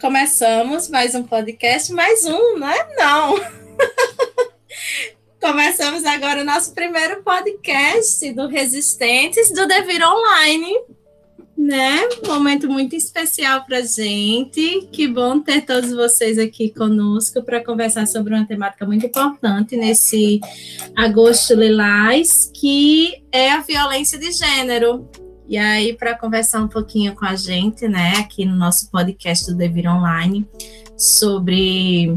começamos mais um podcast, mais um, não é? Não. Começamos agora o nosso primeiro podcast do Resistentes do Devir Online, né? Momento muito especial para gente. Que bom ter todos vocês aqui conosco para conversar sobre uma temática muito importante nesse agosto lilás, que é a violência de gênero. E aí, para conversar um pouquinho com a gente, né, aqui no nosso podcast do Devir Online, sobre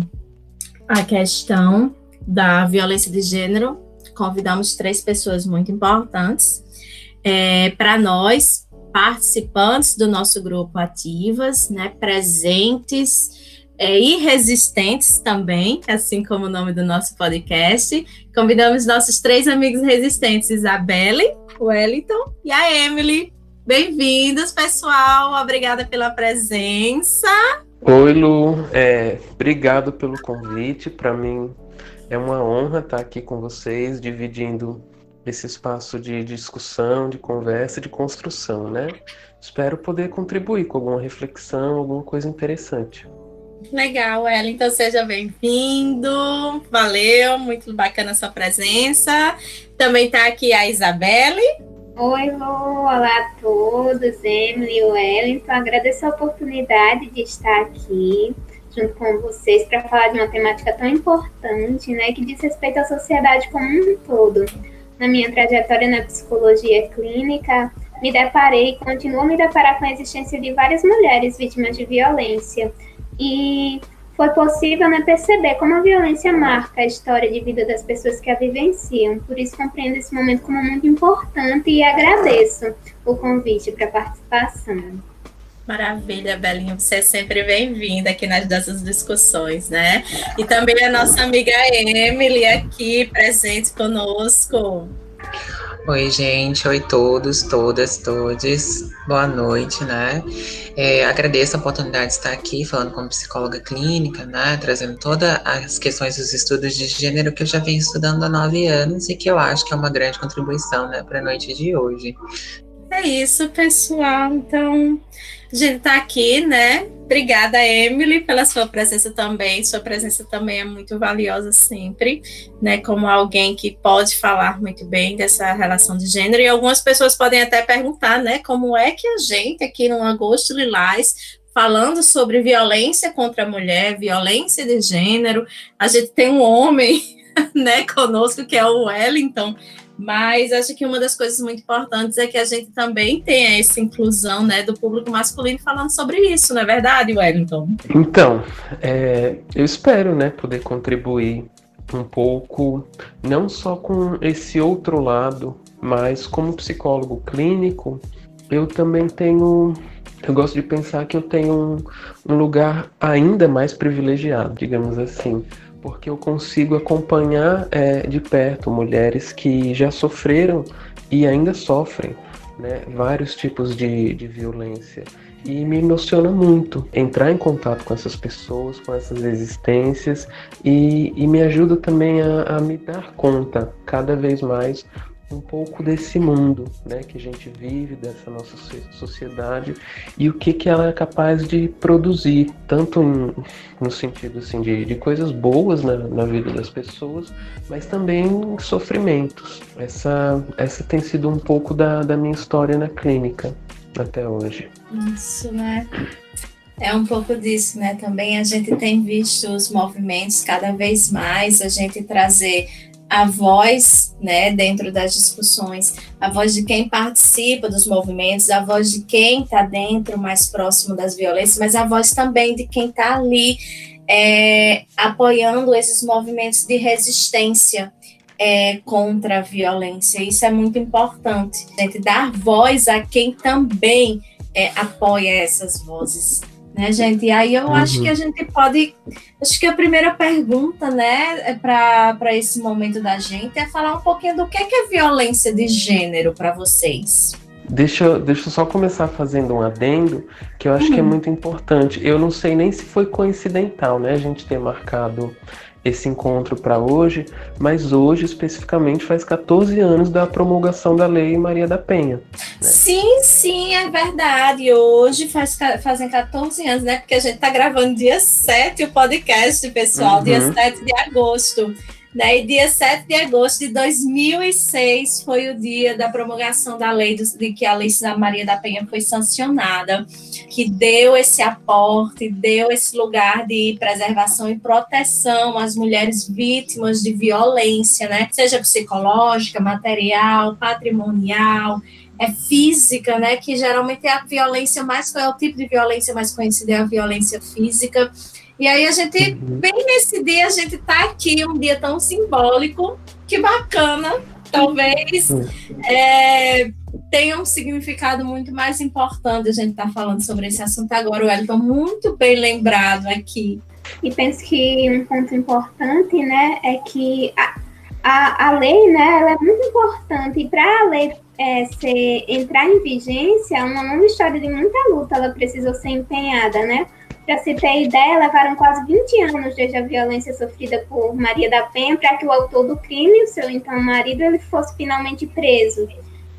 a questão da violência de gênero, convidamos três pessoas muito importantes. É, para nós, participantes do nosso grupo ativas, né, presentes é, e resistentes também, assim como o nome do nosso podcast. Convidamos nossos três amigos resistentes, Isabelle, Wellington e a Emily. Bem-vindos, pessoal. Obrigada pela presença. Oi, Lu. É, obrigado pelo convite. Para mim é uma honra estar aqui com vocês, dividindo esse espaço de discussão, de conversa, de construção, né? Espero poder contribuir com alguma reflexão, alguma coisa interessante. Legal, Ellen, então seja bem-vindo. Valeu, muito bacana a sua presença. Também está aqui a Isabelle. Oi, Lu, olá a todos, Emily e Wellington. Agradeço a oportunidade de estar aqui junto com vocês para falar de uma temática tão importante, né, que diz respeito à sociedade como um todo. Na minha trajetória na psicologia clínica, me deparei e continuo a me deparar com a existência de várias mulheres vítimas de violência. E foi possível né, perceber como a violência marca a história de vida das pessoas que a vivenciam. Por isso, compreendo esse momento como muito importante e agradeço o convite para a participação. Maravilha, Belinha, você é sempre bem-vinda aqui nas nossas discussões, né? E também a nossa amiga Emily aqui presente conosco. Oi, gente, oi todos, todas, todes, boa noite, né? É, agradeço a oportunidade de estar aqui falando como psicóloga clínica, né? Trazendo todas as questões dos estudos de gênero que eu já venho estudando há nove anos e que eu acho que é uma grande contribuição, né, para a noite de hoje. É isso, pessoal. Então, a gente está aqui, né? Obrigada, Emily, pela sua presença também. Sua presença também é muito valiosa sempre, né? Como alguém que pode falar muito bem dessa relação de gênero. E algumas pessoas podem até perguntar, né? Como é que a gente aqui no Agosto Lilás falando sobre violência contra a mulher, violência de gênero. A gente tem um homem, né, conosco que é o Wellington, mas acho que uma das coisas muito importantes é que a gente também tenha essa inclusão né, do público masculino falando sobre isso, não é verdade, Wellington? Então, é, eu espero né, poder contribuir um pouco, não só com esse outro lado, mas como psicólogo clínico, eu também tenho. Eu gosto de pensar que eu tenho um, um lugar ainda mais privilegiado, digamos assim porque eu consigo acompanhar é, de perto mulheres que já sofreram e ainda sofrem né, vários tipos de, de violência. E me emociona muito entrar em contato com essas pessoas, com essas existências, e, e me ajuda também a, a me dar conta cada vez mais um pouco desse mundo né, que a gente vive, dessa nossa sociedade e o que, que ela é capaz de produzir, tanto em, no sentido assim, de, de coisas boas na, na vida das pessoas, mas também sofrimentos. Essa, essa tem sido um pouco da, da minha história na clínica até hoje. Isso, né? É um pouco disso, né? Também a gente tem visto os movimentos cada vez mais, a gente trazer a voz, né, dentro das discussões, a voz de quem participa dos movimentos, a voz de quem está dentro, mais próximo das violências, mas a voz também de quem está ali é, apoiando esses movimentos de resistência é, contra a violência. Isso é muito importante, gente dar voz a quem também é, apoia essas vozes né, gente? E aí eu uhum. acho que a gente pode. Acho que a primeira pergunta, né, é para esse momento da gente é falar um pouquinho do que é, que é violência de gênero para vocês. Deixa, deixa eu só começar fazendo um adendo que eu acho uhum. que é uhum. muito importante. Eu não sei nem se foi coincidental, né, a gente ter marcado esse encontro para hoje, mas hoje especificamente faz 14 anos da promulgação da Lei Maria da Penha. Né? Sim, sim, é verdade. Hoje faz, fazem 14 anos, né? Porque a gente está gravando dia 7 o podcast, pessoal, uhum. dia 7 de agosto. Né? E dia 7 de agosto de 2006 foi o dia da promulgação da lei de que a Lei Maria da Penha foi sancionada, que deu esse aporte, deu esse lugar de preservação e proteção às mulheres vítimas de violência, né? Seja psicológica, material, patrimonial, é física, né? Que geralmente é a violência mais é o tipo de violência mais conhecida é a violência física. E aí a gente, uhum. bem nesse dia, a gente está aqui, um dia tão simbólico, que bacana, talvez uhum. é, tenha um significado muito mais importante a gente estar tá falando sobre esse assunto agora. O Elton muito bem lembrado aqui. E penso que um ponto importante, né, é que a, a, a lei, né, ela é muito importante. E para a lei é, ser, entrar em vigência, é uma longa história de muita luta, ela precisou ser empenhada, né? Para se ter ideia, levaram quase 20 anos desde a violência sofrida por Maria da Penha para que o autor do crime, o seu então marido, ele fosse finalmente preso.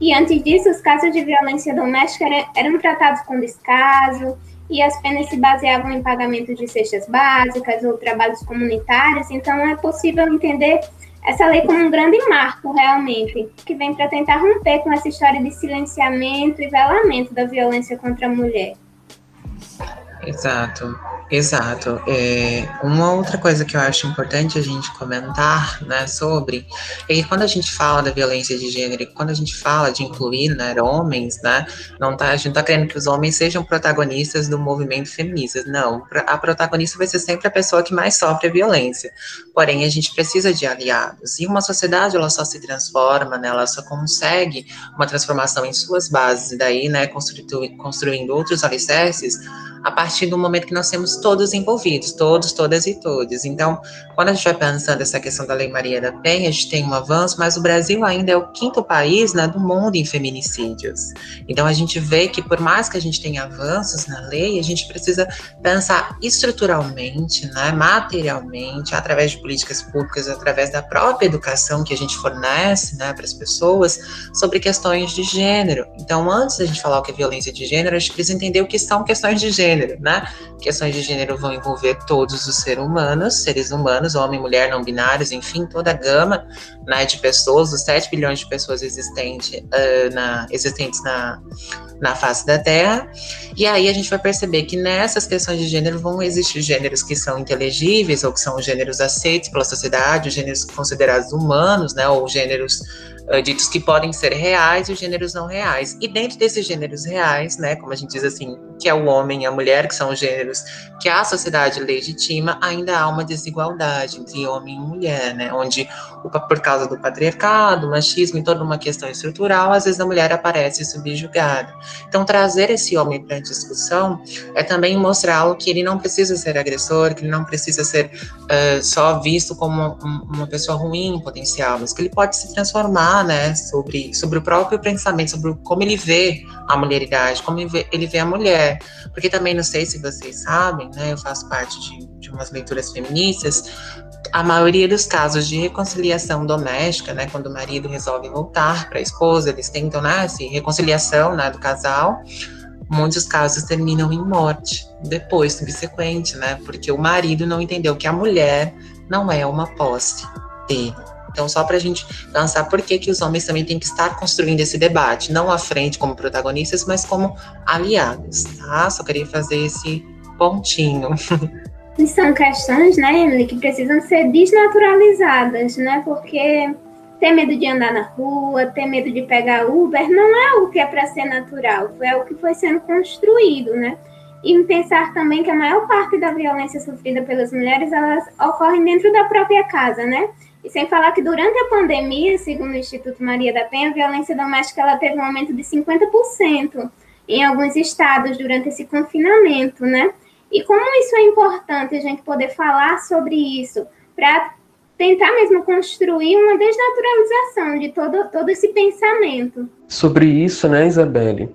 E antes disso, os casos de violência doméstica eram, eram tratados com descaso e as penas se baseavam em pagamentos de cestas básicas ou trabalhos comunitários. Então, é possível entender essa lei como um grande marco, realmente, que vem para tentar romper com essa história de silenciamento e velamento da violência contra a mulher. Exato, exato. É, uma outra coisa que eu acho importante a gente comentar né, sobre é que quando a gente fala da violência de gênero, quando a gente fala de incluir né, homens, né, não tá, a gente não está querendo que os homens sejam protagonistas do movimento feminista. Não, a protagonista vai ser sempre a pessoa que mais sofre a violência. Porém, a gente precisa de aliados. E uma sociedade ela só se transforma, né, ela só consegue uma transformação em suas bases, e daí né, construindo, construindo outros alicerces a partir do momento que nós temos todos envolvidos, todos, todas e todos. Então, quando a gente vai pensando essa questão da Lei Maria da Penha, a gente tem um avanço, mas o Brasil ainda é o quinto país né, do mundo em feminicídios. Então, a gente vê que por mais que a gente tenha avanços na lei, a gente precisa pensar estruturalmente, né, materialmente, através de políticas públicas, através da própria educação que a gente fornece né, para as pessoas, sobre questões de gênero. Então, antes da gente falar o que é violência de gênero, a gente precisa entender o que são questões de gênero, né? Questões de gênero vão envolver todos os seres humanos, seres humanos, homem, mulher, não binários, enfim, toda a gama né, de pessoas, os 7 bilhões de pessoas existente, uh, na, existentes na, na face da Terra. E aí a gente vai perceber que nessas questões de gênero vão existir gêneros que são inteligíveis, ou que são gêneros aceitos pela sociedade, gêneros considerados humanos, né, ou gêneros uh, ditos que podem ser reais e os gêneros não reais. E dentro desses gêneros reais, né, como a gente diz assim, que é o homem e a mulher, que são os gêneros que a sociedade legitima, ainda há uma desigualdade entre homem e mulher, né, onde por causa do patriarcado, machismo e toda uma questão estrutural, às vezes a mulher aparece subjugada. Então, trazer esse homem para a discussão é também mostrá-lo que ele não precisa ser agressor, que ele não precisa ser uh, só visto como uma, pessoa ruim potencial, mas que ele pode se transformar, né, sobre, sobre o próprio pensamento, sobre como ele vê a mulheridade, como ele vê, ele vê a mulher. Porque também, não sei se vocês sabem, né, eu faço parte de, de umas leituras feministas, a maioria dos casos de reconciliação doméstica, né, quando o marido resolve voltar para a esposa, eles tentam, né, assim, reconciliação, né, do casal, muitos casos terminam em morte, depois, subsequente, né, porque o marido não entendeu que a mulher não é uma posse dele. Então, só para a gente pensar por que, que os homens também têm que estar construindo esse debate, não à frente como protagonistas, mas como aliados, tá? Só queria fazer esse pontinho. E são questões, né, Emily, que precisam ser desnaturalizadas, né? Porque ter medo de andar na rua, ter medo de pegar Uber, não é o que é para ser natural, é o que foi sendo construído, né? E pensar também que a maior parte da violência sofrida pelas mulheres, elas ocorrem dentro da própria casa, né? E sem falar que durante a pandemia, segundo o Instituto Maria da Penha, a violência doméstica ela teve um aumento de 50% em alguns estados durante esse confinamento, né? E como isso é importante a gente poder falar sobre isso para tentar mesmo construir uma desnaturalização de todo, todo esse pensamento. Sobre isso, né, Isabelle?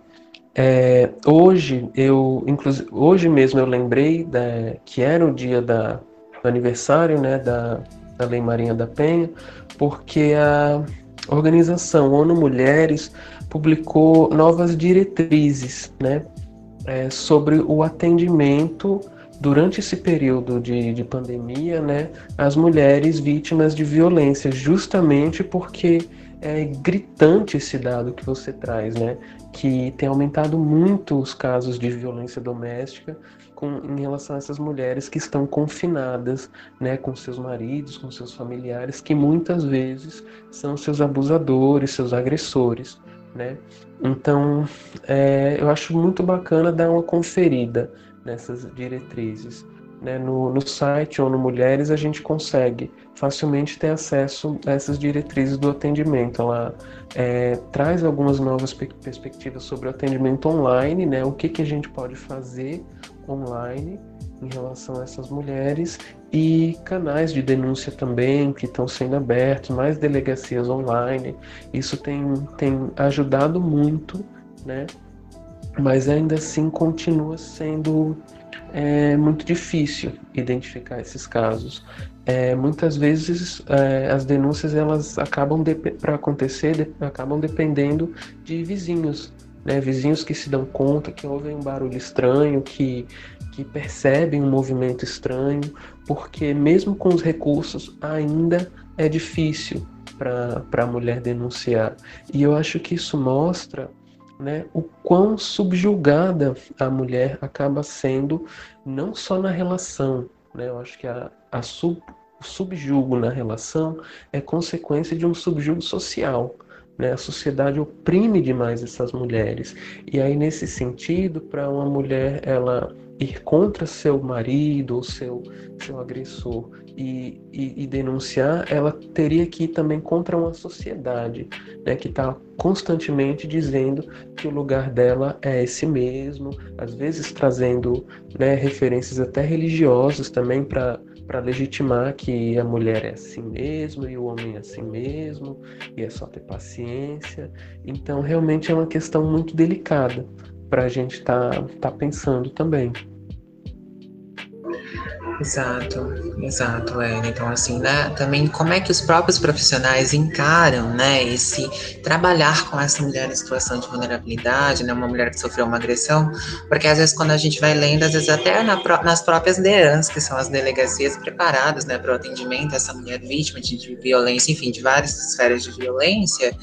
É, hoje eu, inclusive, hoje mesmo eu lembrei da, que era o dia da do aniversário né, da, da Lei Marinha da Penha, porque a organização ONU Mulheres publicou novas diretrizes né, é, sobre o atendimento durante esse período de, de pandemia né, às mulheres vítimas de violência, justamente porque é gritante esse dado que você traz, né? Que tem aumentado muito os casos de violência doméstica com, em relação a essas mulheres que estão confinadas, né, com seus maridos, com seus familiares, que muitas vezes são seus abusadores, seus agressores, né? Então, é, eu acho muito bacana dar uma conferida nessas diretrizes. Né? No, no site ou no Mulheres a gente consegue facilmente ter acesso a essas diretrizes do atendimento. Ela é, traz algumas novas perspectivas sobre o atendimento online, né? o que, que a gente pode fazer online em relação a essas mulheres e canais de denúncia também que estão sendo abertos, mais delegacias online. Isso tem, tem ajudado muito, né? Mas ainda assim continua sendo é muito difícil identificar esses casos. É, muitas vezes é, as denúncias elas acabam para acontecer de, acabam dependendo de vizinhos, né? Vizinhos que se dão conta que ouvem um barulho estranho, que que percebem um movimento estranho, porque mesmo com os recursos ainda é difícil para a mulher denunciar. E eu acho que isso mostra né, o quão subjugada a mulher acaba sendo, não só na relação. Né, eu acho que a, a sub, o subjugo na relação é consequência de um subjugo social. Né? A sociedade oprime demais essas mulheres. E aí, nesse sentido, para uma mulher ela ir contra seu marido ou seu, seu agressor e, e, e, denunciar, ela teria que ir também contra uma sociedade né, que está constantemente dizendo que o lugar dela é esse mesmo, às vezes trazendo né, referências até religiosas também para para legitimar que a mulher é assim mesmo e o homem é assim mesmo e é só ter paciência. Então, realmente é uma questão muito delicada para a gente estar tá, tá pensando também. Exato, exato, é. Então, assim, né, também como é que os próprios profissionais encaram, né, esse trabalhar com essa mulher em situação de vulnerabilidade, né, uma mulher que sofreu uma agressão, porque às vezes quando a gente vai lendo, às vezes até na, nas próprias DEANs, que são as delegacias preparadas, né, para o atendimento a essa mulher vítima de, de, violência, enfim, de várias esferas de violência,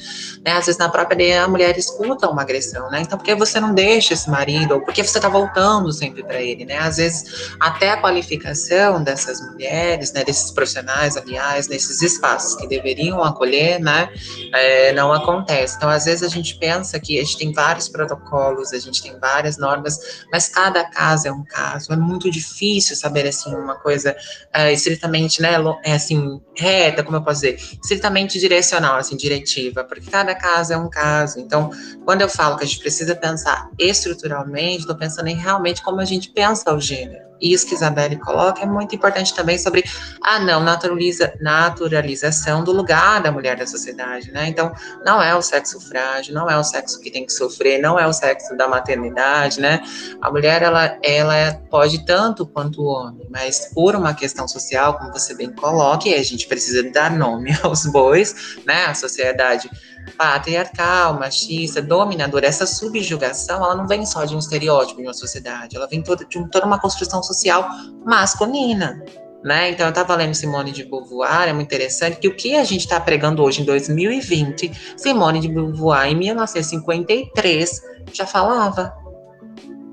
né, às vezes na própria DEAN a mulher escuta uma agressão, né, então por que você não deixa esse marido, ou por que você está voltando sempre para ele, né, às vezes até a qualificação dessas mulheres, né, desses profissionais, aliás, nesses espaços que deveriam acolher, né, é, não acontece. Então, às vezes a gente pensa que a gente tem vários protocolos, a gente tem várias normas, mas cada caso é um caso. É muito difícil saber assim uma coisa é, estritamente, né, é assim reta, como eu posso dizer, estritamente direcional, assim, diretiva, porque cada caso é um caso. Então, quando eu falo que a gente precisa pensar estruturalmente, estou pensando em realmente como a gente pensa o gênero isso que Isabelle coloca é muito importante também sobre a não naturaliza, naturalização do lugar da mulher da sociedade, né? Então, não é o sexo frágil, não é o sexo que tem que sofrer, não é o sexo da maternidade, né? A mulher, ela, ela pode tanto quanto o homem, mas por uma questão social, como você bem coloca, e a gente precisa dar nome aos bois, né? A sociedade patriarcal, machista, dominadora, essa subjugação, ela não vem só de um estereótipo de uma sociedade, ela vem toda, de toda uma construção social masculina. Né? Então, eu estava lendo Simone de Beauvoir, é muito interessante, que o que a gente está pregando hoje em 2020, Simone de Beauvoir, em 1953, já falava.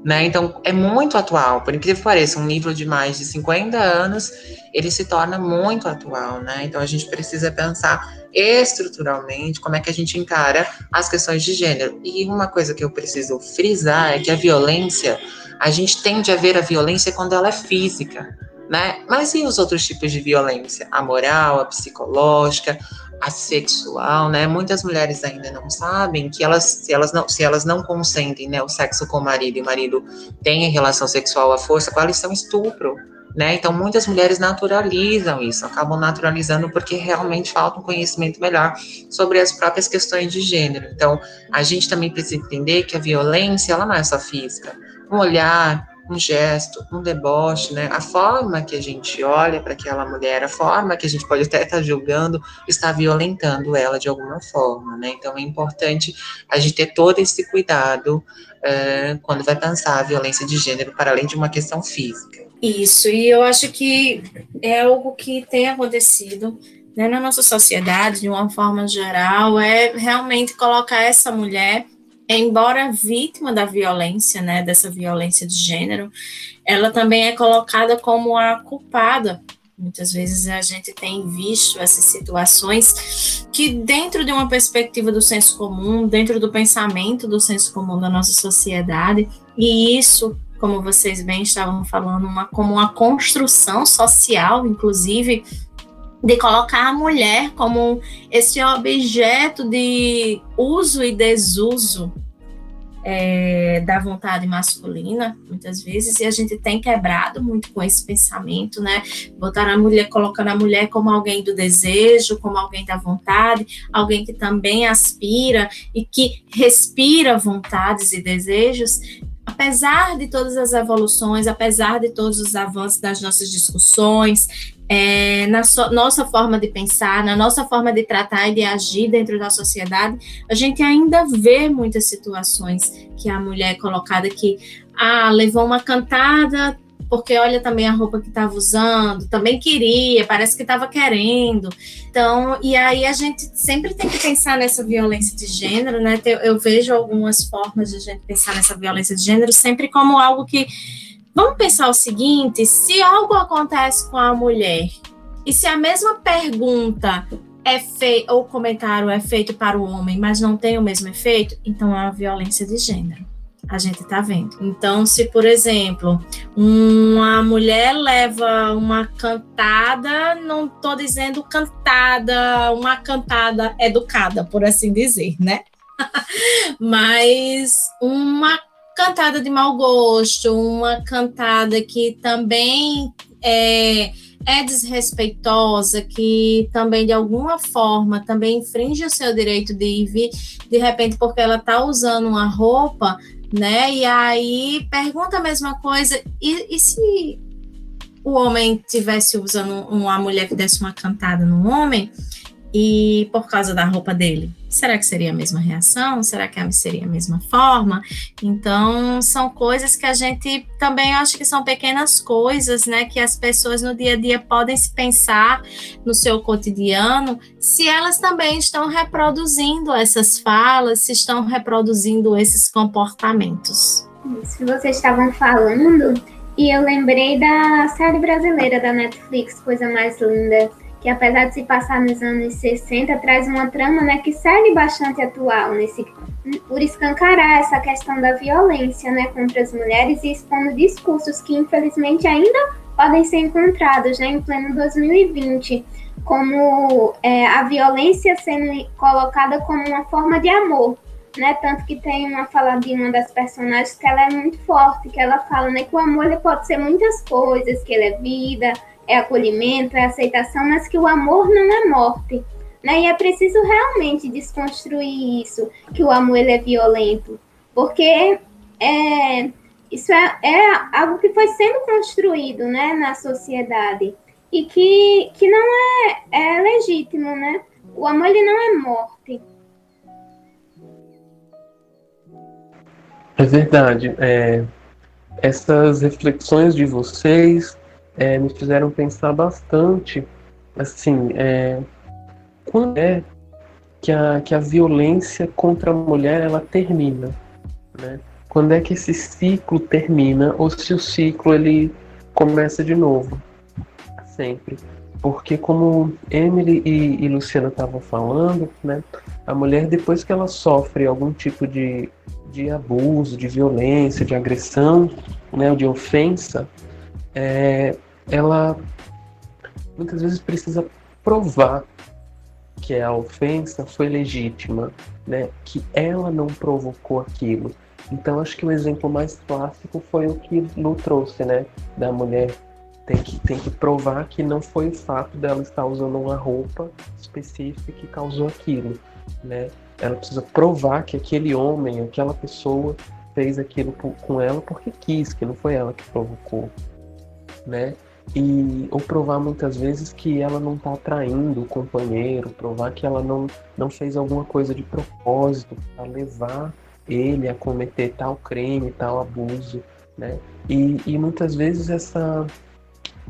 Né? Então, é muito atual, por incrível que pareça, um livro de mais de 50 anos, ele se torna muito atual. Né? Então, a gente precisa pensar estruturalmente como é que a gente encara as questões de gênero. E uma coisa que eu preciso frisar é que a violência, a gente tende a ver a violência quando ela é física, né? Mas e os outros tipos de violência? A moral, a psicológica, a sexual, né? Muitas mulheres ainda não sabem que elas, se elas não, se elas não consentem, né, o sexo com o marido e o marido tem relação sexual à força, quais são estupro, né? Então, muitas mulheres naturalizam isso, acabam naturalizando porque realmente falta um conhecimento melhor sobre as próprias questões de gênero. Então, a gente também precisa entender que a violência, ela não é só física. Um olhar, um gesto, um deboche, né? A forma que a gente olha para aquela mulher, a forma que a gente pode até estar tá julgando, está violentando ela de alguma forma, né? Então é importante a gente ter todo esse cuidado quando vai pensar a violência de gênero para além de uma questão física. Isso, e eu acho que é algo que tem acontecido né, na nossa sociedade, de uma forma geral, é realmente colocar essa mulher, embora vítima da violência, né, dessa violência de gênero, ela também é colocada como a culpada. Muitas vezes a gente tem visto essas situações que, dentro de uma perspectiva do senso comum, dentro do pensamento do senso comum da nossa sociedade, e isso como vocês bem estavam falando, uma, como uma construção social, inclusive, de colocar a mulher como esse objeto de uso e desuso é, da vontade masculina, muitas vezes, e a gente tem quebrado muito com esse pensamento, né? Botar a mulher, colocando a mulher como alguém do desejo, como alguém da vontade, alguém que também aspira e que respira vontades e desejos, apesar de todas as evoluções, apesar de todos os avanços das nossas discussões, é, na so, nossa forma de pensar, na nossa forma de tratar e de agir dentro da sociedade, a gente ainda vê muitas situações que a mulher é colocada que ah, levou uma cantada porque olha também a roupa que estava usando, também queria, parece que estava querendo. Então, e aí a gente sempre tem que pensar nessa violência de gênero, né? Eu, vejo algumas formas de a gente pensar nessa violência de gênero sempre como algo que Vamos pensar o seguinte: se algo acontece com a mulher e se a mesma pergunta é feita ou comentário é feito para o homem, mas não tem o mesmo efeito, então é uma violência de gênero. A gente está vendo. Então, se, por exemplo, uma mulher leva uma cantada, não estou dizendo cantada, uma cantada educada, por assim dizer, né? mas uma cantada de mau gosto, uma cantada que também é, é desrespeitosa, que também de alguma forma também infringe o seu direito de ir de repente porque ela está usando uma roupa, né? E aí pergunta a mesma coisa, e, e se o homem tivesse usando uma mulher que desse uma cantada no homem, e por causa da roupa dele. Será que seria a mesma reação? Será que seria a mesma forma? Então, são coisas que a gente também acho que são pequenas coisas, né? Que as pessoas no dia a dia podem se pensar no seu cotidiano, se elas também estão reproduzindo essas falas, se estão reproduzindo esses comportamentos. Isso vocês estavam falando, e eu lembrei da série brasileira da Netflix, Coisa Mais Linda que apesar de se passar nos anos 60, traz uma trama né, que segue bastante atual, nesse, por escancarar essa questão da violência né, contra as mulheres e expondo discursos que infelizmente ainda podem ser encontrados né, em pleno 2020, como é, a violência sendo colocada como uma forma de amor, né? Tanto que tem uma fala de uma das personagens que ela é muito forte, que ela fala, né, que o amor ele pode ser muitas coisas, que ele é vida, é acolhimento, é aceitação, mas que o amor não é morte. Né? E é preciso realmente desconstruir isso, que o amor ele é violento, porque é, isso é, é algo que foi sendo construído né, na sociedade e que, que não é, é legítimo, né? O amor ele não é morte. É verdade. É, essas reflexões de vocês é, me fizeram pensar bastante, assim, é, quando é que a, que a violência contra a mulher ela termina, né? Quando é que esse ciclo termina ou se o ciclo ele começa de novo, sempre. Porque como Emily e, e Luciana estavam falando, né, a mulher depois que ela sofre algum tipo de, de abuso, de violência, de agressão, né, de ofensa, é, ela muitas vezes precisa provar que a ofensa foi legítima, né? Que ela não provocou aquilo. Então acho que o exemplo mais clássico foi o que Lu trouxe, né? Da mulher tem que, tem que provar que não foi o fato dela estar usando uma roupa específica que causou aquilo, né? Ela precisa provar que aquele homem, aquela pessoa fez aquilo com ela porque quis, que não foi ela que provocou, né? E, ou provar muitas vezes que ela não está atraindo o companheiro, provar que ela não, não fez alguma coisa de propósito para levar ele a cometer tal crime, tal abuso, né? E, e muitas vezes essa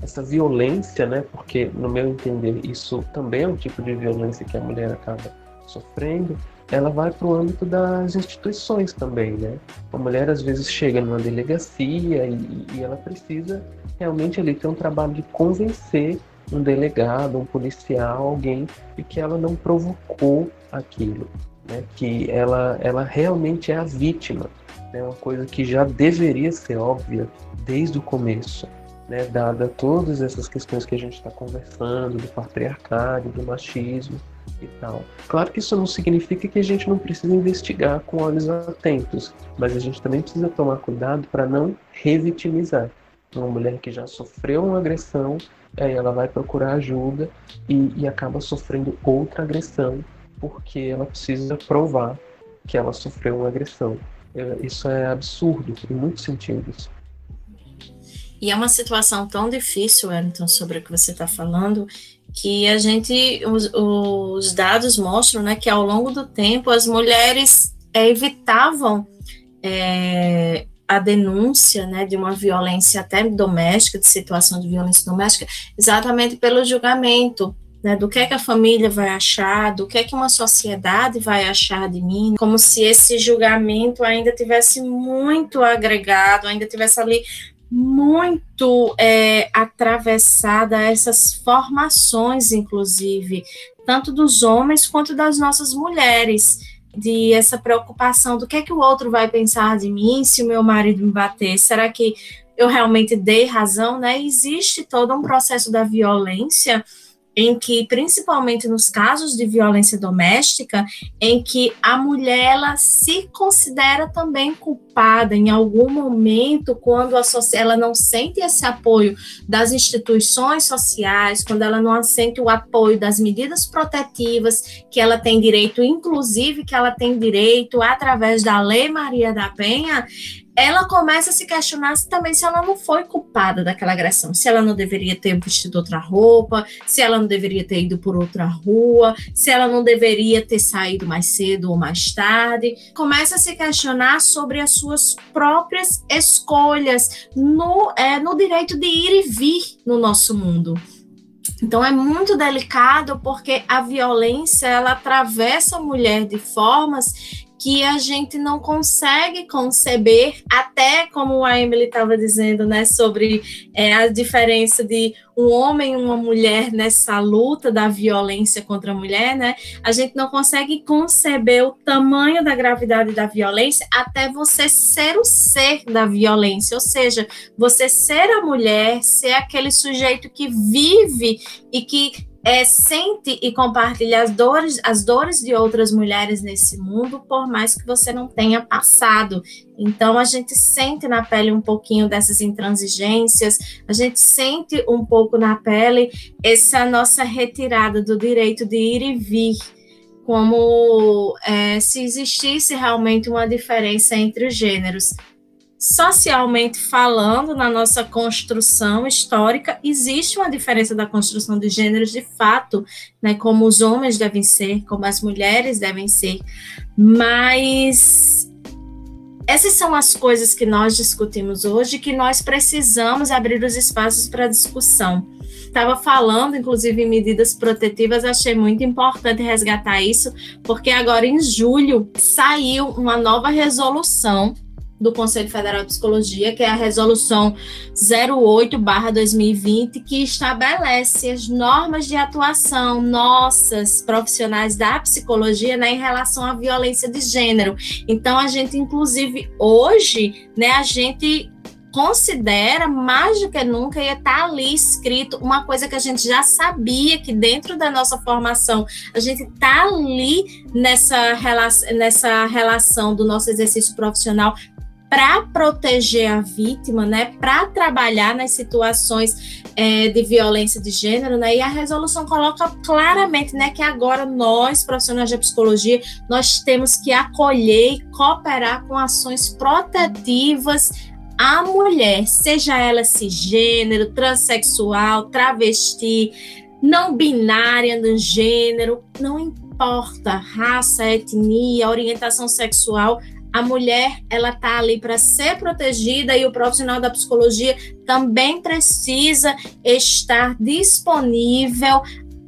essa violência, né? Porque no meu entender isso também é um tipo de violência que a mulher acaba sofrendo. Ela vai para o âmbito das instituições também, né? A mulher às vezes chega numa delegacia e, e ela precisa realmente ali ter um trabalho de convencer um delegado, um policial, alguém de que ela não provocou aquilo, né? Que ela, ela realmente é a vítima, né? Uma coisa que já deveria ser óbvia desde o começo né, dada todas essas questões que a gente está conversando, do patriarcado, do machismo e tal. Claro que isso não significa que a gente não precisa investigar com olhos atentos, mas a gente também precisa tomar cuidado para não revitimizar. Uma mulher que já sofreu uma agressão, aí ela vai procurar ajuda e, e acaba sofrendo outra agressão porque ela precisa provar que ela sofreu uma agressão. É, isso é absurdo em muitos sentidos. E é uma situação tão difícil, Wellington, sobre o que você está falando, que a gente, os, os, dados mostram, né, que ao longo do tempo as mulheres é, evitavam é, a denúncia, né, de uma violência até doméstica, de situação de violência doméstica, exatamente pelo julgamento, né, do que é que a família vai achar, do que é que uma sociedade vai achar de mim, como se esse julgamento ainda tivesse muito agregado, ainda tivesse ali muito é, atravessada essas formações, inclusive, tanto dos homens quanto das nossas mulheres, de essa preocupação do que é que o outro vai pensar de mim se o meu marido me bater, será que eu realmente dei razão, né? Existe todo um processo da violência em que, principalmente nos casos de violência doméstica, em que a mulher ela se considera também culpada em algum momento, quando a ela não sente esse apoio das instituições sociais, quando ela não sente o apoio das medidas protetivas que ela tem direito, inclusive que ela tem direito através da Lei Maria da Penha, ela começa a se questionar se, também se ela não foi culpada daquela agressão, se ela não deveria ter vestido outra roupa, se ela não deveria ter ido por outra rua, se ela não deveria ter saído mais cedo ou mais tarde. Começa a se questionar sobre as suas próprias escolhas no, é, no direito de ir e vir no nosso mundo. Então é muito delicado porque a violência ela atravessa a mulher de formas que a gente não consegue conceber, até como a Emily estava dizendo, né, sobre é, a diferença de um homem e uma mulher nessa luta da violência contra a mulher, né? A gente não consegue conceber o tamanho da gravidade da violência até você ser o ser da violência, ou seja, você ser a mulher, ser aquele sujeito que vive e que é, sente e compartilha as dores, as dores de outras mulheres nesse mundo, por mais que você não tenha passado. Então a gente sente na pele um pouquinho dessas intransigências, a gente sente um pouco na pele essa nossa retirada do direito de ir e vir, como é, se existisse realmente uma diferença entre os gêneros socialmente falando, na nossa construção histórica, existe uma diferença da construção de gêneros de fato, né, como os homens devem ser, como as mulheres devem ser, mas essas são as coisas que nós discutimos hoje, que nós precisamos abrir os espaços para discussão. Estava falando, inclusive, em medidas protetivas, achei muito importante resgatar isso, porque agora em julho saiu uma nova resolução do Conselho Federal de Psicologia, que é a resolução 08/2020, que estabelece as normas de atuação nossas profissionais da psicologia, né, em relação à violência de gênero. Então a gente inclusive hoje, né, a gente considera mais do que nunca ia estar ali escrito uma coisa que a gente já sabia que dentro da nossa formação a gente está ali nessa, nessa relação do nosso exercício profissional para proteger a vítima, né, para trabalhar nas situações é, de violência de gênero, né, e a resolução coloca claramente, né, que agora nós, profissionais de psicologia, nós temos que acolher e cooperar com ações protetivas à mulher, seja ela cisgênero, transexual, travesti, não binária no gênero, não importa raça, etnia, orientação sexual, a mulher ela tá ali para ser protegida e o profissional da psicologia também precisa estar disponível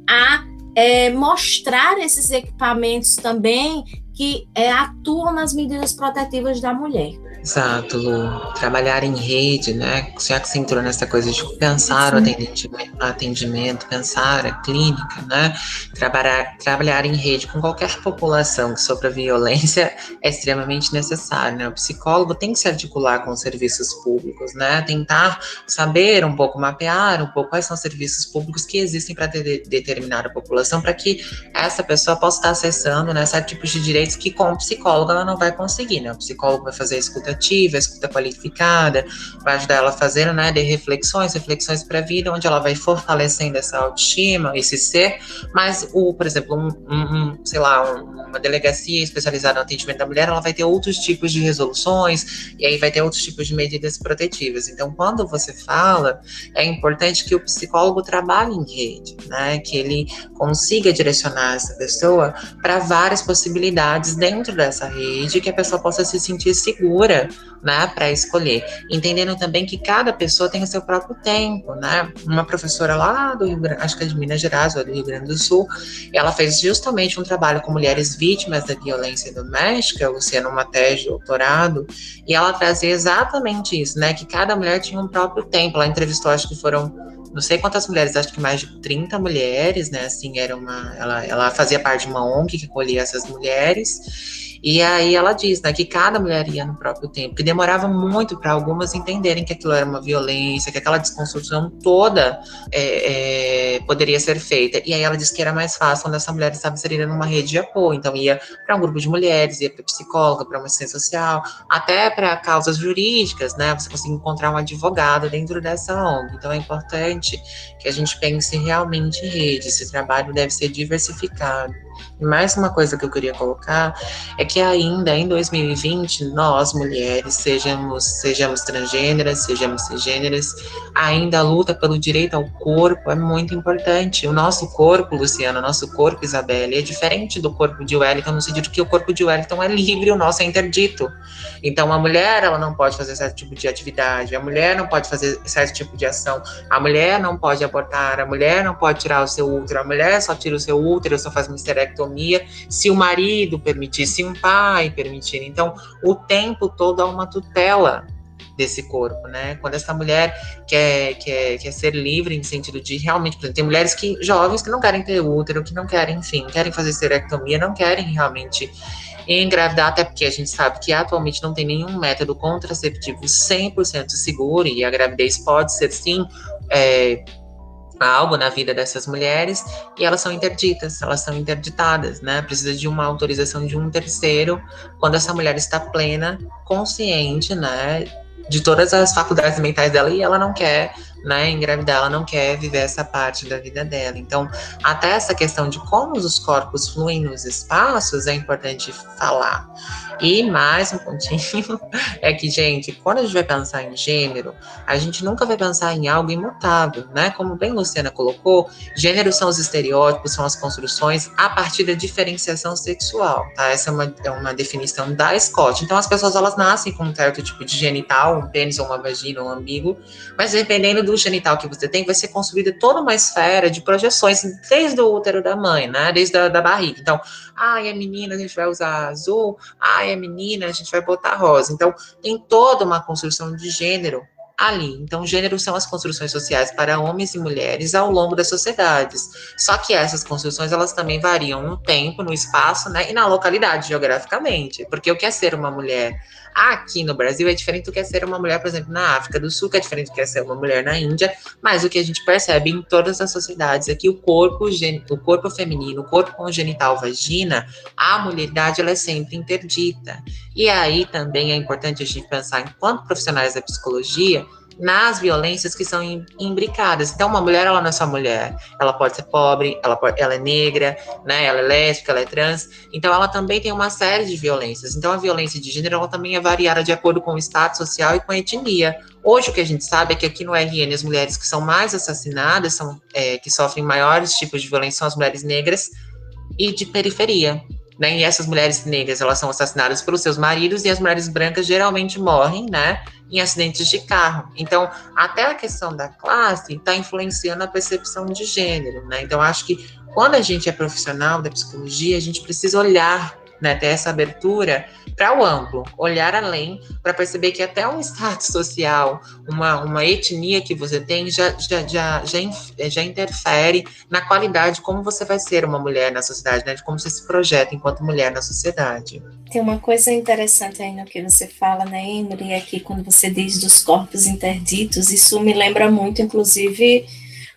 a é, mostrar esses equipamentos também que é, atuam nas medidas protetivas da mulher. Exato, Lu. Trabalhar em rede, né? Já que você entrou nessa coisa de pensar Sim. o atendimento, atendimento, pensar a clínica, né? Trabalhar, trabalhar em rede com qualquer população que sofra violência é extremamente necessário, né? O psicólogo tem que se articular com os serviços públicos, né? Tentar saber um pouco, mapear um pouco quais são os serviços públicos que existem para de, determinada população, para que essa pessoa possa estar acessando, né, certos tipos de direitos que com o psicólogo ela não vai conseguir, né? O psicólogo vai fazer a escuta ativa, escuta qualificada, vai ajudar ela a fazer, né, reflexões, reflexões para a vida, onde ela vai fortalecendo essa autoestima, esse ser, mas o, por exemplo, um, um sei lá, um, uma delegacia especializada no atendimento da mulher, ela vai ter outros tipos de resoluções, e aí vai ter outros tipos de medidas protetivas. Então, quando você fala, é importante que o psicólogo trabalhe em rede, né, que ele consiga direcionar essa pessoa para várias possibilidades dentro dessa rede, que a pessoa possa se sentir segura né, para escolher. Entendendo também que cada pessoa tem o seu próprio tempo, né? Uma professora lá do Rio Grande, acho que é de Minas Gerais, ou do Rio Grande do Sul, ela fez justamente um trabalho com mulheres vítimas da violência doméstica, Luciana, de doutorado, e ela trazia exatamente isso, né? Que cada mulher tinha um próprio tempo. Ela entrevistou, acho que foram não sei quantas mulheres, acho que mais de 30 mulheres, né? Assim, era uma. Ela, ela fazia parte de uma ONG que acolhia essas mulheres. E aí ela diz, né, que cada mulher ia no próprio tempo, que demorava muito para algumas entenderem que aquilo era uma violência, que aquela desconstrução toda é, é, poderia ser feita. E aí ela diz que era mais fácil quando essa mulher estava inserida numa rede de apoio. Então ia para um grupo de mulheres, ia para psicóloga, para uma assistência social, até para causas jurídicas, né? Você conseguir encontrar um advogado dentro dessa ONG. Então é importante que a gente pense realmente em rede. Esse trabalho deve ser diversificado. Mais uma coisa que eu queria colocar é que ainda em 2020, nós mulheres, sejamos, sejamos transgêneras, sejamos cisgêneras, ainda a luta pelo direito ao corpo é muito importante. O nosso corpo, Luciana, o nosso corpo, Isabelle, é diferente do corpo de Wellington, no sentido que o corpo de Wellington é livre, o nosso é interdito. Então, a mulher, ela não pode fazer certo tipo de atividade, a mulher não pode fazer certo tipo de ação, a mulher não pode abortar, a mulher não pode tirar o seu útero, a mulher só tira o seu útero, só faz uma histerectomia se o marido permitir, se um pai permitir. Então, o tempo todo há uma tutela desse corpo, né? Quando essa mulher quer, quer, quer ser livre em sentido de realmente, por exemplo, tem mulheres que jovens que não querem ter útero, que não querem, enfim, querem fazer histerectomia, não querem realmente engravidar, até porque a gente sabe que atualmente não tem nenhum método contraceptivo 100% seguro e a gravidez pode ser sim é, algo na vida dessas mulheres e elas são interditas, elas são interditadas, né? Precisa de uma autorização de um terceiro quando essa mulher está plena, consciente, né? De todas as faculdades mentais dela e ela não quer né, engravidar, ela não quer viver essa parte da vida dela. Então, até essa questão de como os corpos fluem nos espaços é importante falar. E mais um pontinho é que, gente, quando a gente vai pensar em gênero, a gente nunca vai pensar em algo imutável, né? Como bem Luciana colocou, gênero são os estereótipos, são as construções a partir da diferenciação sexual, tá? Essa é uma, é uma definição da Scott. Então, as pessoas, elas nascem com um certo tipo de genital, um pênis ou uma vagina, um umbigo, mas dependendo do do genital que você tem, vai ser construída toda uma esfera de projeções desde o útero da mãe, né? Desde a da barriga. Então, ai, a menina a gente vai usar azul, ai, a menina a gente vai botar rosa. Então, tem toda uma construção de gênero ali. Então, gênero são as construções sociais para homens e mulheres ao longo das sociedades. Só que essas construções, elas também variam no tempo, no espaço, né, e na localidade, geograficamente. Porque o que é ser uma mulher aqui no Brasil é diferente do que é ser uma mulher, por exemplo, na África do Sul, que é diferente do que é ser uma mulher na Índia, mas o que a gente percebe em todas as sociedades é que o corpo, o corpo feminino, o corpo congenital vagina, a mulheridade, ela é sempre interdita. E aí também é importante a gente pensar, enquanto profissionais da psicologia, nas violências que são imbricadas. Então, uma mulher, ela não é só mulher. Ela pode ser pobre, ela, pode, ela é negra, né? Ela é lésbica, ela é trans. Então, ela também tem uma série de violências. Então, a violência de gênero, ela também é variada de acordo com o estado social e com a etnia. Hoje, o que a gente sabe é que aqui no RN, as mulheres que são mais assassinadas, são, é, que sofrem maiores tipos de violência, são as mulheres negras e de periferia. Né? E essas mulheres negras, elas são assassinadas pelos seus maridos e as mulheres brancas geralmente morrem, né? Em acidentes de carro. Então, até a questão da classe está influenciando a percepção de gênero, né? Então, acho que quando a gente é profissional da psicologia, a gente precisa olhar né, ter essa abertura para o amplo, olhar além, para perceber que até um status social, uma, uma etnia que você tem, já, já, já, já, já interfere na qualidade como você vai ser uma mulher na sociedade, né, de como você se projeta enquanto mulher na sociedade. Tem uma coisa interessante aí no que você fala, né, Emily, é que quando você diz dos corpos interditos, isso me lembra muito, inclusive,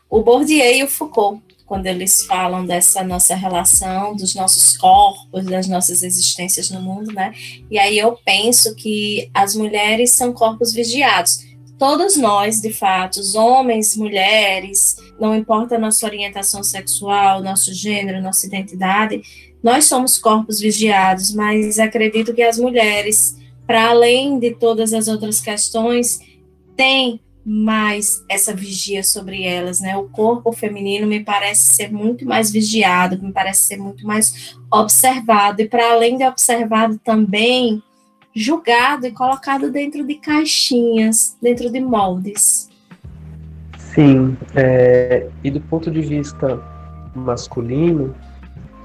o Bourdieu e o Foucault, quando eles falam dessa nossa relação, dos nossos corpos, das nossas existências no mundo, né? E aí eu penso que as mulheres são corpos vigiados. Todos nós, de fato, homens, mulheres, não importa a nossa orientação sexual, nosso gênero, nossa identidade, nós somos corpos vigiados, mas acredito que as mulheres, para além de todas as outras questões, têm mais essa vigia sobre elas, né? O corpo feminino me parece ser muito mais vigiado, me parece ser muito mais observado e para além de observado também julgado e colocado dentro de caixinhas, dentro de moldes. Sim, é, e do ponto de vista masculino,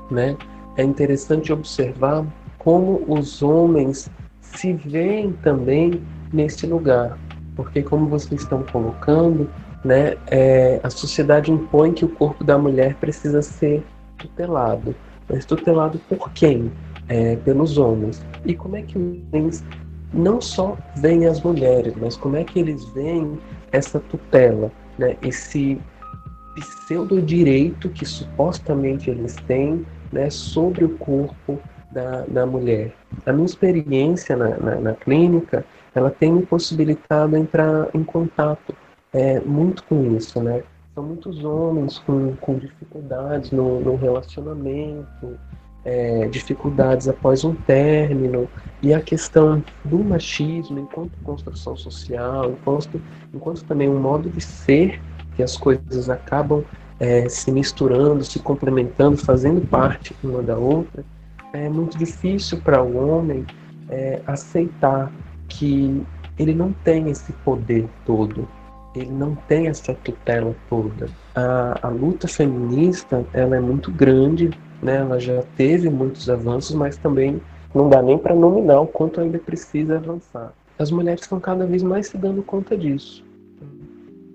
né, é interessante observar como os homens se veem também nesse lugar, porque como vocês estão colocando, né, é, a sociedade impõe que o corpo da mulher precisa ser tutelado. Mas tutelado por quem? É, pelos homens. E como é que os homens não só veem as mulheres, mas como é que eles veem essa tutela, né, esse pseudo-direito que supostamente eles têm né, sobre o corpo da, da mulher. A minha experiência na, na, na clínica ela tem me possibilitado entrar em contato é, muito com isso, né? São muitos homens com, com dificuldades no, no relacionamento, é, dificuldades após um término, e a questão do machismo enquanto construção social, enquanto, enquanto também um modo de ser, que as coisas acabam é, se misturando, se complementando, fazendo parte uma da outra, é muito difícil para o homem é, aceitar que ele não tem esse poder todo, ele não tem essa tutela toda. A, a luta feminista ela é muito grande, né? ela já teve muitos avanços, mas também não dá nem para nominar o quanto ainda precisa avançar. As mulheres estão cada vez mais se dando conta disso.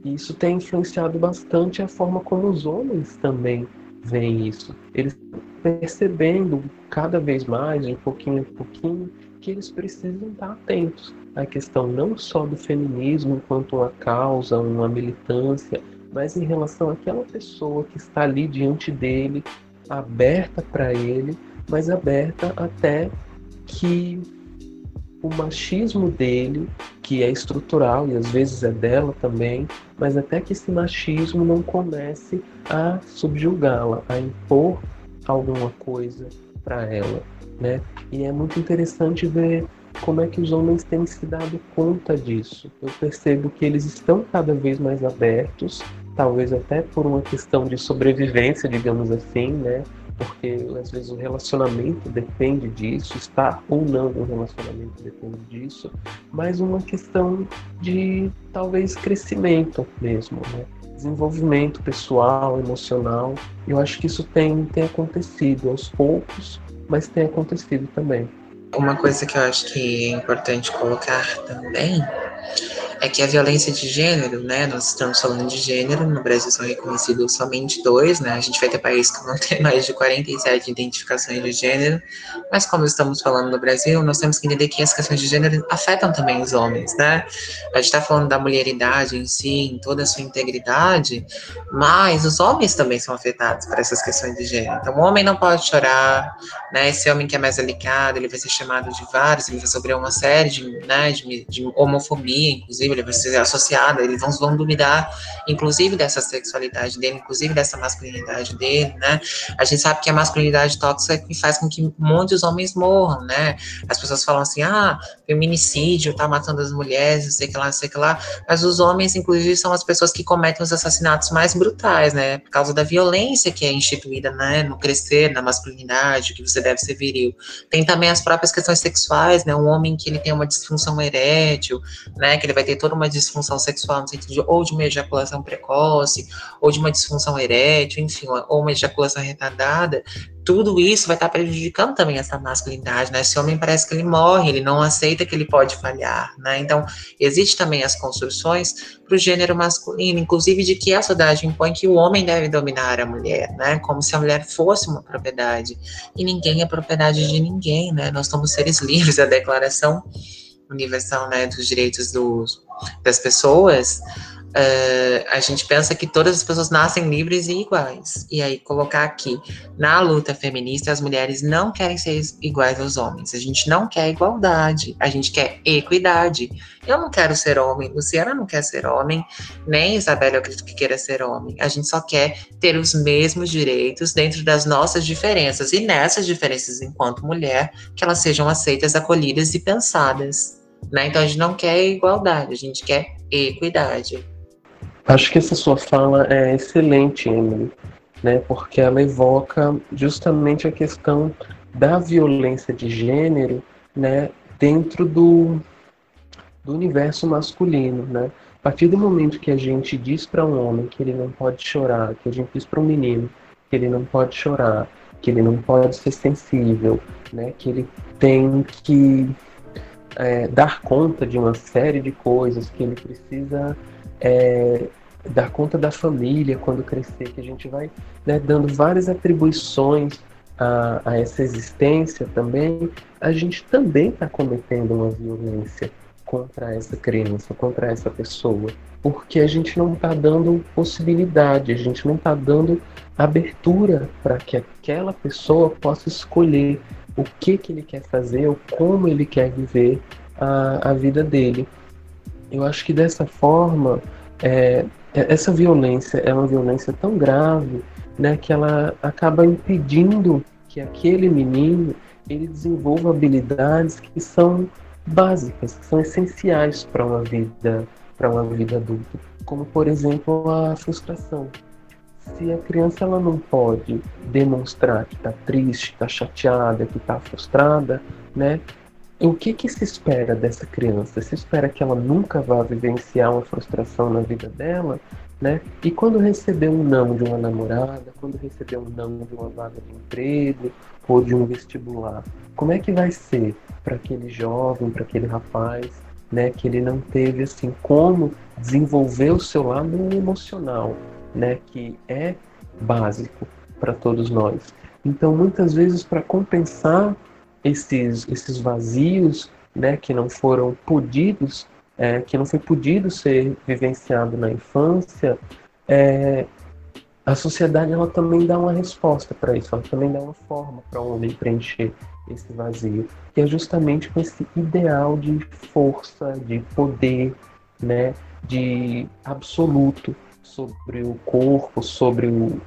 E isso tem influenciado bastante a forma como os homens também veem isso. Eles percebendo cada vez mais, de pouquinho em pouquinho, que eles precisam estar atentos à questão não só do feminismo enquanto uma causa, uma militância, mas em relação àquela pessoa que está ali diante dele, aberta para ele, mas aberta até que o machismo dele, que é estrutural e às vezes é dela também, mas até que esse machismo não comece a subjugá-la, a impor alguma coisa para ela né? E é muito interessante ver como é que os homens têm se dado conta disso. Eu percebo que eles estão cada vez mais abertos, talvez até por uma questão de sobrevivência, digamos assim, né? Porque às vezes o relacionamento depende disso, estar ou não no relacionamento depende disso, mas uma questão de talvez crescimento mesmo, né? Desenvolvimento pessoal, emocional. Eu acho que isso tem, tem acontecido aos poucos, mas tem acontecido também. Uma coisa que eu acho que é importante colocar também é que a violência de gênero, né, nós estamos falando de gênero, no Brasil são reconhecidos somente dois, né, a gente vai ter países que vão ter mais de 47 identificações de gênero, mas como estamos falando no Brasil, nós temos que entender que as questões de gênero afetam também os homens, né, a gente está falando da mulheridade em si, em toda a sua integridade, mas os homens também são afetados por essas questões de gênero, então o homem não pode chorar, né, esse homem que é mais delicado, ele vai ser chamado de vários, ele vai sofrer uma série de, né, de, de homofobia, inclusive, vai ser associado, eles vão, vão duvidar, inclusive, dessa sexualidade dele, inclusive dessa masculinidade dele, né? A gente sabe que a masculinidade tóxica é faz com que muitos homens morram, né? As pessoas falam assim, ah, feminicídio tá matando as mulheres, não sei que lá, não sei que lá, mas os homens, inclusive, são as pessoas que cometem os assassinatos mais brutais, né? Por causa da violência que é instituída, né? No crescer, na masculinidade, que você deve ser viril. Tem também as próprias questões sexuais, né? Um homem que ele tem uma disfunção erétil, né? Que ele vai ter toda uma disfunção sexual no sentido de ou de uma ejaculação precoce, ou de uma disfunção erétil, enfim, ou uma ejaculação retardada, tudo isso vai estar prejudicando também essa masculinidade, né? Esse homem parece que ele morre, ele não aceita que ele pode falhar, né? Então, existe também as construções para o gênero masculino, inclusive de que a sociedade impõe que o homem deve dominar a mulher, né? Como se a mulher fosse uma propriedade. E ninguém é propriedade de ninguém, né? Nós somos seres livres, a declaração universal, né, dos direitos dos, das pessoas, uh, a gente pensa que todas as pessoas nascem livres e iguais. E aí, colocar aqui, na luta feminista, as mulheres não querem ser iguais aos homens. A gente não quer igualdade, a gente quer equidade. Eu não quero ser homem, Luciana não quer ser homem, nem Isabela eu acredito que queira ser homem. A gente só quer ter os mesmos direitos dentro das nossas diferenças. E nessas diferenças, enquanto mulher, que elas sejam aceitas, acolhidas e pensadas. Né? Então a gente não quer igualdade, a gente quer equidade. Acho que essa sua fala é excelente, Emily, né? Porque ela evoca justamente a questão da violência de gênero, né? Dentro do, do universo masculino, né? A partir do momento que a gente diz para um homem que ele não pode chorar, que a gente diz para um menino que ele não pode chorar, que ele não pode ser sensível, né? Que ele tem que é, dar conta de uma série de coisas, que ele precisa é, dar conta da família quando crescer, que a gente vai né, dando várias atribuições a, a, essa existência também, a gente também está cometendo uma violência contra essa criança, contra essa pessoa, porque a gente não está dando possibilidade, a gente não está dando abertura para que aquela pessoa possa escolher o que, que ele quer fazer ou como ele quer viver a, a vida dele. Eu acho que dessa forma, é, é, essa violência é uma violência tão grave né, que ela acaba impedindo que aquele menino ele desenvolva habilidades que são básicas, que são essenciais para uma vida para uma vida adulta, como por exemplo a frustração. Se a criança ela não pode demonstrar que está triste, está chateada, que está frustrada, né? o que, que se espera dessa criança? Se espera que ela nunca vá vivenciar uma frustração na vida dela, né? E quando receber um não de uma namorada, quando receber um não de uma vaga de emprego ou de um vestibular, como é que vai ser para aquele jovem, para aquele rapaz, né? Que ele não teve assim como desenvolver o seu lado emocional, né? Que é básico para todos nós. Então, muitas vezes, para compensar esses, esses vazios né, que não foram podidos, é, que não foi podido ser vivenciado na infância, é, a sociedade ela também dá uma resposta para isso, ela também dá uma forma para o homem preencher esse vazio, que é justamente com esse ideal de força, de poder, né, de absoluto sobre o corpo, sobre o,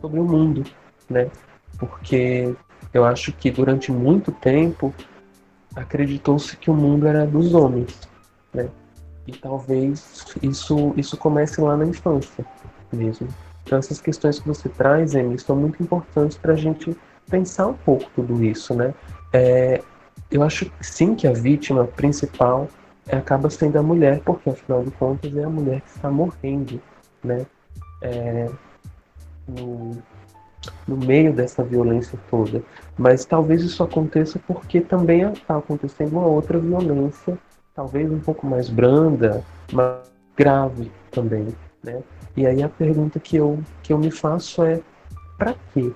sobre o mundo, né? Porque eu acho que durante muito tempo acreditou-se que o mundo era dos homens, né? E talvez isso isso comece lá na infância mesmo. Então essas questões que você traz, Emily, são muito importantes para a gente pensar um pouco tudo isso, né? É, eu acho sim que a vítima principal acaba sendo a mulher, porque afinal de contas é a mulher que está morrendo, né? É, no, no meio dessa violência toda. Mas talvez isso aconteça porque também está acontecendo uma outra violência, talvez um pouco mais branda, mas grave também, né? E aí a pergunta que eu, que eu me faço é para que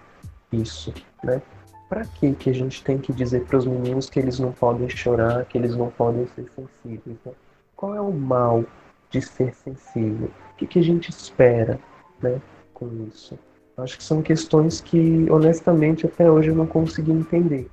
isso, né? Para que que a gente tem que dizer para os meninos que eles não podem chorar, que eles não podem ser sensíveis? Né? Qual é o mal de ser sensível? O que, que a gente espera, né, com isso? Acho que são questões que, honestamente, até hoje eu não consegui entender.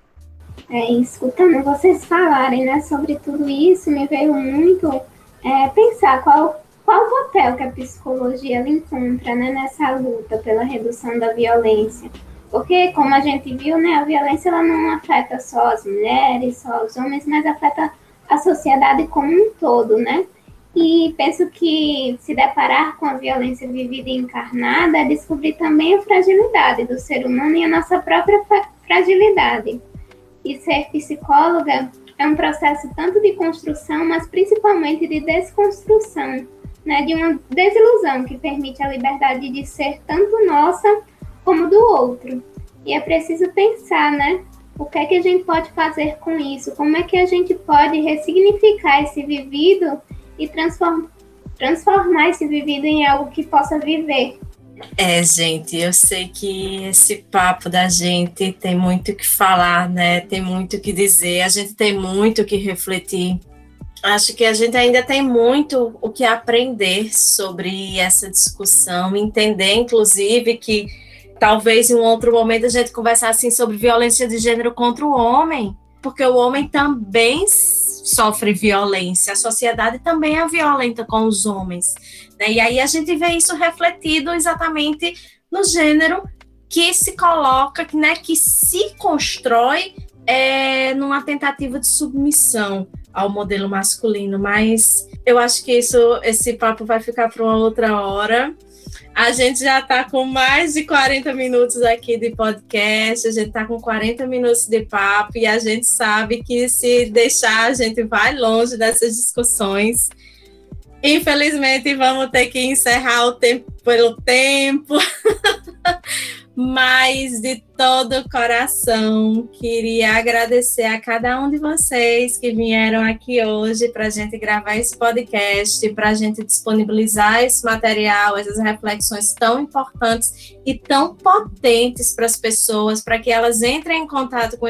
É, escutando vocês falarem né, sobre tudo isso, me veio muito é, pensar qual, qual o papel que a psicologia encontra né, nessa luta pela redução da violência. Porque, como a gente viu, né, a violência ela não afeta só as mulheres, só os homens, mas afeta a sociedade como um todo, né? E penso que se deparar com a violência vivida e encarnada é descobrir também a fragilidade do ser humano e a nossa própria fragilidade. E ser psicóloga é um processo tanto de construção, mas principalmente de desconstrução, né, de uma desilusão que permite a liberdade de ser tanto nossa como do outro. E é preciso pensar, né, o que é que a gente pode fazer com isso? Como é que a gente pode ressignificar esse vivido e transform, transformar esse vivido em algo que possa viver. É, gente, eu sei que esse papo da gente tem muito que falar, né? Tem muito que dizer, a gente tem muito que refletir. Acho que a gente ainda tem muito o que aprender sobre essa discussão, entender, inclusive, que talvez em um outro momento a gente conversar assim sobre violência de gênero contra o homem, porque o homem também sofre violência, a sociedade também é violenta com os homens. Né? E aí a gente vê isso refletido exatamente no gênero que se coloca, né, que se constrói é, numa tentativa de submissão ao modelo masculino. Mas eu acho que isso, esse papo vai ficar para uma outra hora. A gente já está com mais de 40 minutos aqui de podcast, a gente está com 40 minutos de papo e a gente sabe que se deixar a gente vai longe dessas discussões. Infelizmente, vamos ter que encerrar o tempo pelo tempo. Mas de todo o coração, queria agradecer a cada um de vocês que vieram aqui hoje para a gente gravar esse podcast, para a gente disponibilizar esse material, essas reflexões tão importantes e tão potentes para as pessoas, para que elas entrem em contato com,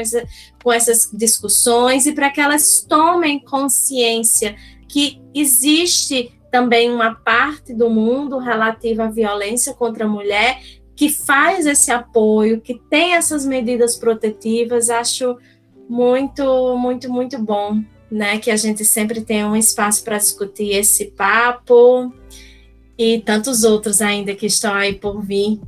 com essas discussões e para que elas tomem consciência que existe também uma parte do mundo relativa à violência contra a mulher que faz esse apoio, que tem essas medidas protetivas, acho muito, muito, muito bom, né? Que a gente sempre tem um espaço para discutir esse papo e tantos outros ainda que estão aí por vir,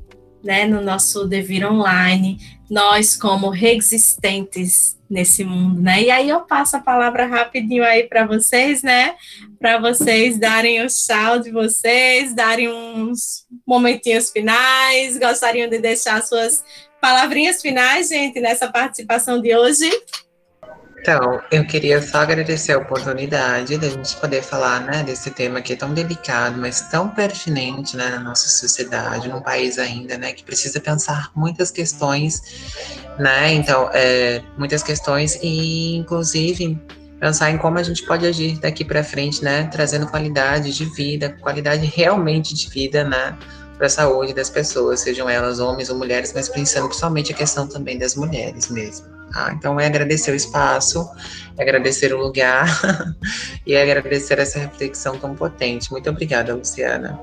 né? No nosso Devir Online, nós como resistentes nesse mundo, né? E aí eu passo a palavra rapidinho aí para vocês, né? Para vocês darem o tchau de vocês, darem uns momentinhos finais. Gostariam de deixar suas palavrinhas finais, gente, nessa participação de hoje? Então, eu queria só agradecer a oportunidade de a gente poder falar, né, desse tema que é tão delicado, mas tão pertinente, né, na nossa sociedade, num país ainda, né, que precisa pensar muitas questões, né, então, é, muitas questões e, inclusive, pensar em como a gente pode agir daqui para frente, né, trazendo qualidade de vida, qualidade realmente de vida, né, para a saúde das pessoas, sejam elas homens ou mulheres, mas pensando principalmente a questão também das mulheres mesmo. Tá? Então, é agradecer o espaço, é agradecer o lugar e é agradecer essa reflexão tão potente. Muito obrigada, Luciana.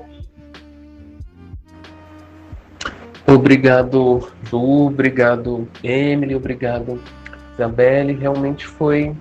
Obrigado, Ju, obrigado, Emily, obrigado, Isabelle. Realmente foi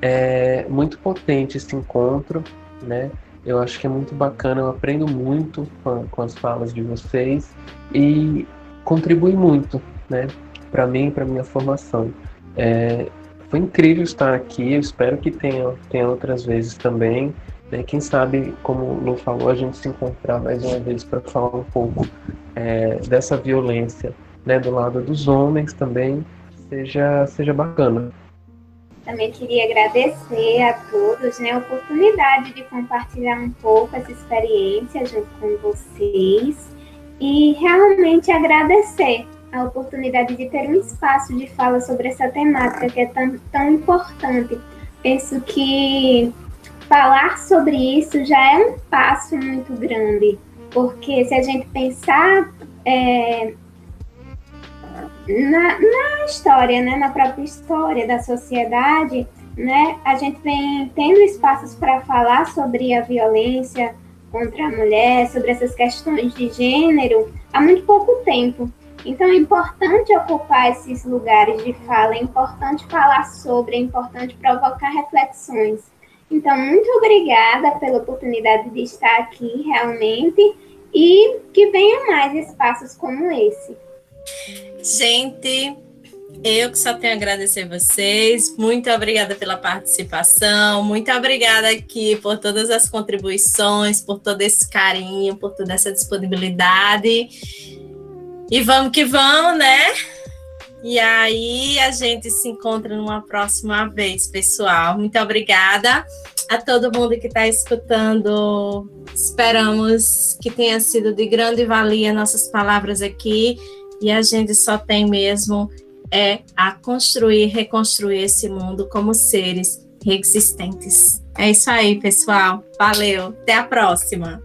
é, muito potente esse encontro, né? Eu acho que é muito bacana, eu aprendo muito com, com as falas de vocês e contribui muito, né? Para mim e para minha formação. É, foi incrível estar aqui, eu espero que tenha, tenha outras vezes também. Né? Quem sabe, como o Lu falou, a gente se encontrar mais uma vez para falar um pouco é, dessa violência né, do lado dos homens também, seja, seja bacana. Também queria agradecer a todos né, a oportunidade de compartilhar um pouco essa experiência junto com vocês e realmente agradecer a oportunidade de ter um espaço de fala sobre essa temática que é tão, tão importante. Penso que falar sobre isso já é um passo muito grande, porque se a gente pensar é, na, na história, né, na própria história da sociedade, né, a gente vem tendo espaços para falar sobre a violência contra a mulher, sobre essas questões de gênero, há muito pouco tempo. Então é importante ocupar esses lugares de fala, é importante falar sobre, é importante provocar reflexões. Então, muito obrigada pela oportunidade de estar aqui realmente e que venham mais espaços como esse. Gente, eu que só tenho a agradecer vocês. Muito obrigada pela participação. Muito obrigada aqui por todas as contribuições, por todo esse carinho, por toda essa disponibilidade. E vamos que vamos, né? E aí a gente se encontra numa próxima vez, pessoal. Muito obrigada a todo mundo que está escutando. Esperamos que tenha sido de grande valia nossas palavras aqui. E a gente só tem mesmo é a construir, reconstruir esse mundo como seres existentes. É isso aí, pessoal. Valeu. Até a próxima.